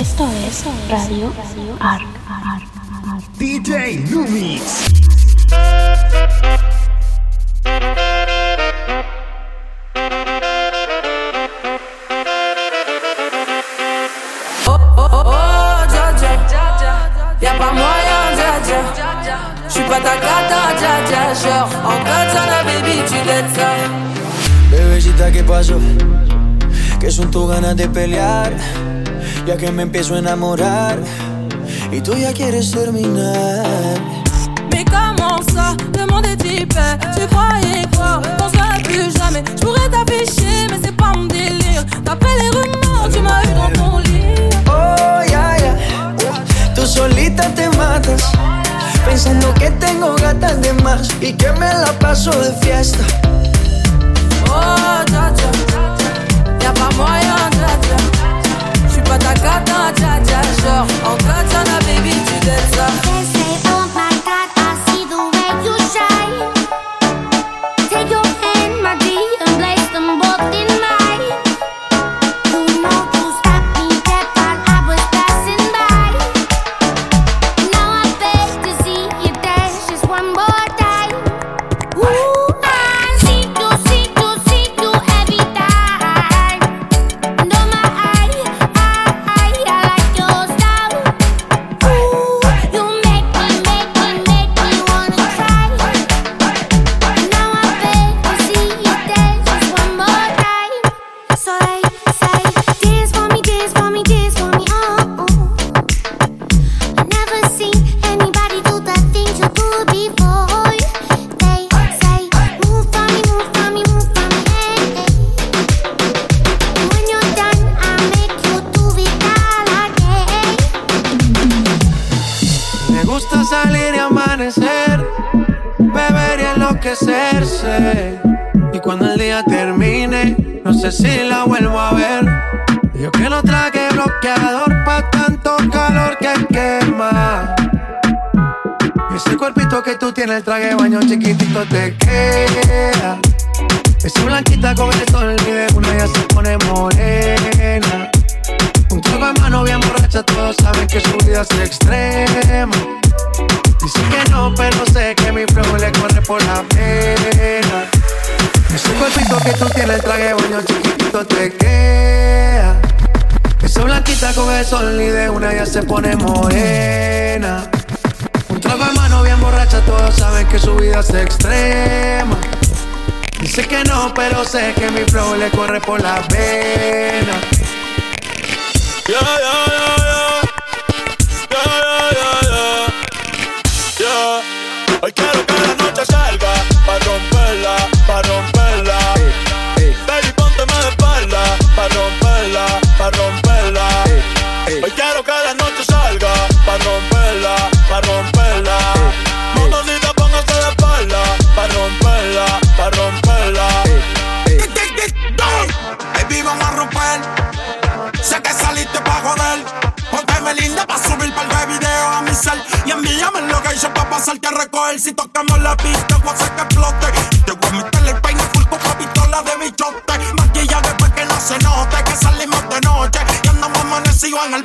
Esto es Radio Arc. DJ Lumix. Oh, oh, oh, oh, dja dja. Y'a pas moyen, dja dja. J'suis pas ta cata, dja dja. Genre, en katana, baby, tu l'aides ça. Bebecita, ¿qué pasó? Que son tus ganas de pelear, ya que me empiezo a enamorar y tú ya quieres terminar. Mais comment ça, le monde est hyper Tu croyais quoi, qu'on se plus jamais Je pourrais t'afficher, mais c'est pas mon délire D'après les rumeurs, tu m'as eu dans ton lit Oh, ya, ya, tú solita te matas, pensando que tengo gatas de más y que me la paso de fiesta. Oh, dja dja. Y'a pas moyen, dja dja. J'suis pas ta cata, dja gusta salir y amanecer, beber y enloquecerse. Y cuando el día termine, no sé si la vuelvo a ver. Yo que no traje bloqueador pa' tanto calor que quema. Ese cuerpito que tú tienes, el traje de baño chiquitito te queda. Esa blanquita con el sol y de una ya se pone morena. Un trago en mano bien borracha, todos saben que su vida es extrema. Dice que no, pero sé que mi flow le corre por la pena. Ese cuerpito que tú tienes, el traje de baño chiquitito te queda. Esa blanquita con el sol y de una ya se pone morena. Un trago en mano bien borracha, todos saben que su vida es extrema. Dice que no, pero sé que mi flow le corre por la pena. Yeah, yeah, yeah, Hoy quiero que la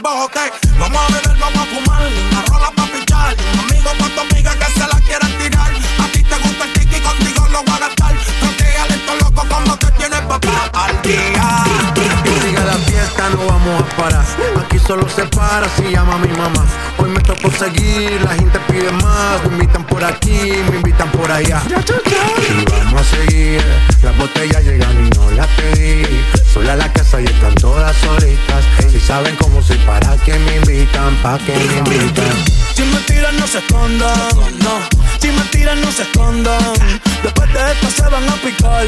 Vamos a beber, vamos a fumar. Una rola pa' pichar. Amigo pa' tu amiga que se la quieran tirar. A ti te gusta el tiki, contigo lo voy a gastar. Protege lento loco como te tienes papá al día. Que siga la fiesta, no vamos a parar. Aquí solo se para si llama mi mamá. Hoy me tocó seguir, la gente pide más. Me invitan por aquí, me invitan por allá. Y vamos a seguir, las botellas llegan y no las pedí. Sola a la casa y están todas solitas. Si saben cómo Si me tiran no se escondan, no. Si me tiran no se escondan. Después de esto se van a picar.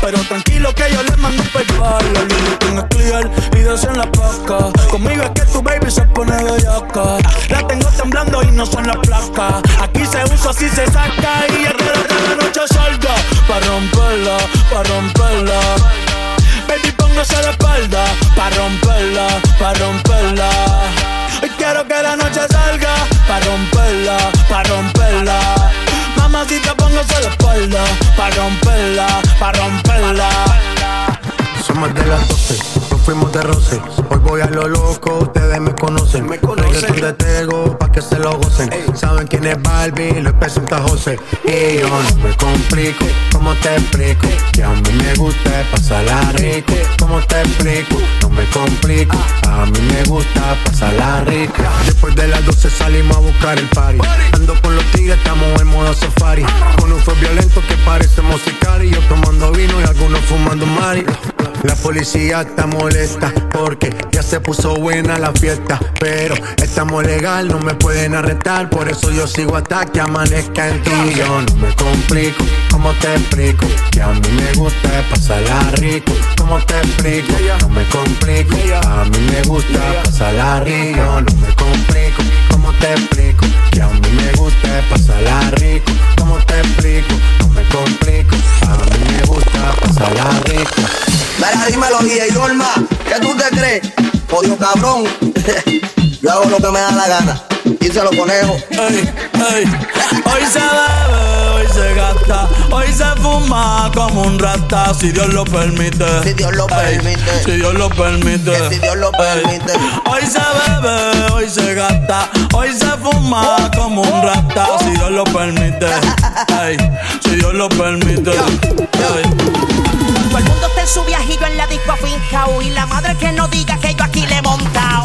Pero tranquilo que yo les mando paypal. La línea es clear y dos en la placa. Conmigo es que tu baby se pone de yaca. La tengo temblando y no son las placas. Aquí se usa, así se saca. Y ya que la noche salga. Pa' romperla, pa' romperla. Baby, póngase la espalda. Pa' romperla, pa' romperla. Hoy quiero que la noche salga Pa' romperla, pa' romperla. Mamacita, póngase la espalda Pa' romperla, pa' romperla. Somos de las 12 fuimos de roce. Hoy voy a lo loco, ustedes me conocen. Me conocen de Tego pa' que se lo gocen. Saben quién es Barbie, lo presenta José. Y yo no me complico, ¿cómo te explico? Que a mí me gusta pasarla rico. ¿Cómo te explico? No me complico. A mí me gusta pasarla rico. Después de las 12 salimos a buscar el party. Ando con los tigres, estamos en modo safari. Con un fue violento que parece musical. Y yo tomando vino y algunos fumando mari. La policía está molesta porque ya se puso buena la fiesta. Pero estamos legal, no me pueden arrestar. Por eso yo sigo hasta que amanezca en ti. Yo no me complico, ¿cómo te explico? Que a mí me gusta pasarla rico. ¿Cómo te explico? No me complico, a mí me gusta pasarla rico. No me complico, ¿cómo te explico? Que a mí me gusta pasarla rico. ¿Cómo te explico? No me complico, a mí me gusta pasarla rico. Mira, dímelo, y Norma, ¿qué tú te crees? Jodido cabrón. Yo hago lo que me da la gana. Y se lo conejo. Hoy se bebe, hoy se gasta, hoy se fuma como un rata, si Dios lo permite. Si Dios lo permite. Si Dios lo permite. Que si Dios lo permite. Hoy se bebe, hoy se gasta, hoy se fuma como un rata, si Dios lo permite. Si Dios lo permite. Su viajillo en la disco afincao Y la madre que no diga que yo aquí le he montao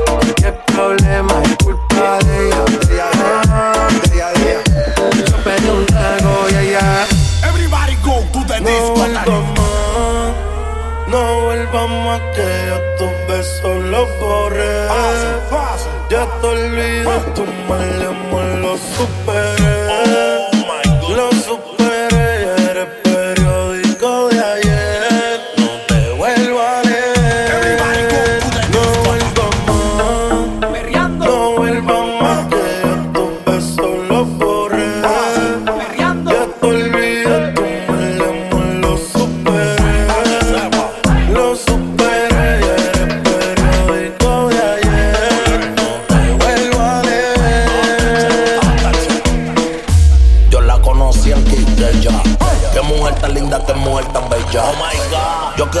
problema es culpa de ella. Ah, Yo pedí un trago y ella Everybody go to the No disco. vuelvas más, no vuelvas más que yo tus besos los borré. Ya te olvidé, tu mal amor lo superé.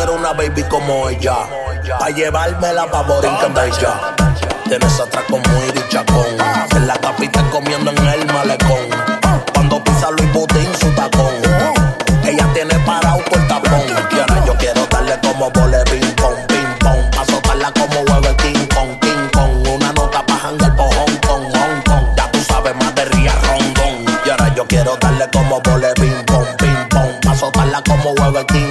quisiera una baby como ella. Pa' llevarme la pavorín que bella. Tienes atrás con muy chacón. En la capital comiendo en el malecón. Cuando pisa Luis Botín su tacón. Ella tiene parado por tapón. Y ahora yo quiero darle como vole ping pong, ping pong. Azotarla como huevo el King Kong, King Kong. Una nota bajando el pojón con Hong Kong. Ya tú sabes más de ría rondón. Y ahora yo quiero darle como vole ping pong, ping pong. Azotarla como huevo el King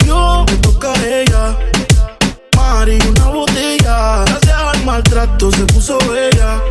Entonces puso bella.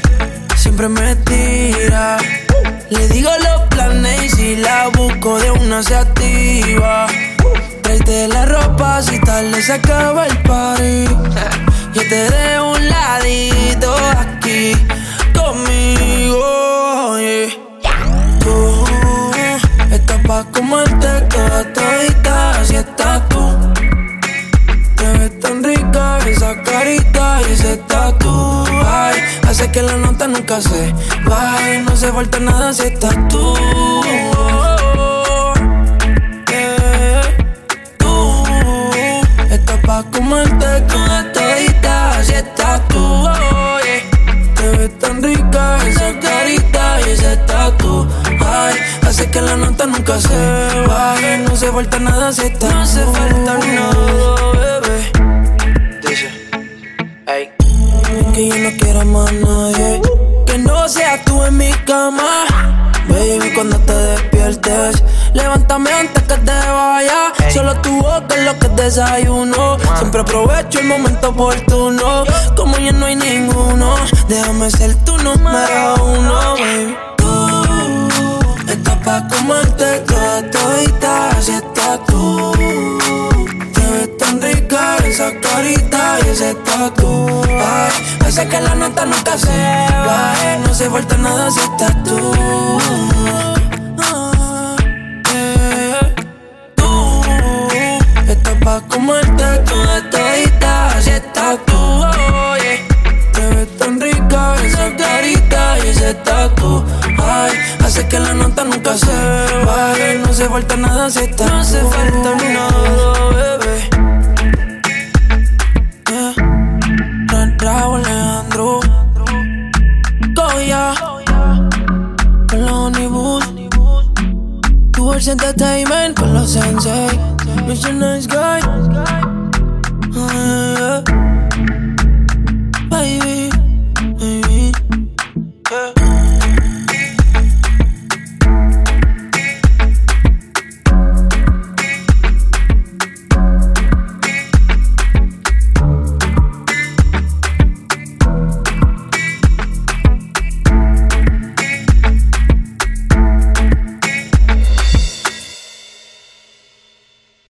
siempre me tira. Le digo los planes y si la busco de una se activa. Tráete la ropa si tal les acaba el party. Yo te dejo un ladito aquí conmigo. Tú estás pa' comerte toda todita, así estás tú. Te ves tan rica esa carita y ese tatu. Hace que la nota nunca se baje. No se falta nada si estás tú. Tú estás pa' comerte toda todita, así estás tú tan rica esa carita y ese tatu. Ay, hace que la nota nunca se baje. No se falta nada si está. No se falta nada, no quiera más nadie. Que no seas tú en mi cama. Baby, cuando te despiertes, levántame antes que te vaya. Solo tu boca es lo que desayuno. Siempre aprovecho el momento oportuno. Como ya no hay ninguno, déjame ser tu número uno, baby. Tú estás pa' comerte toda todita, así estás tú. Esa carita y ese tatu. Ay, hace que la nota nunca se va. No se falta nada si estás tú. Yeah. Tú estás pa' comerte toda todita, así estás tú. oh, yeah. Te ves tan rica esa carita y ese tatu. Ay, hace que la nota nunca se. No se falta nada si está. No se falta nada, sensei But nice guy.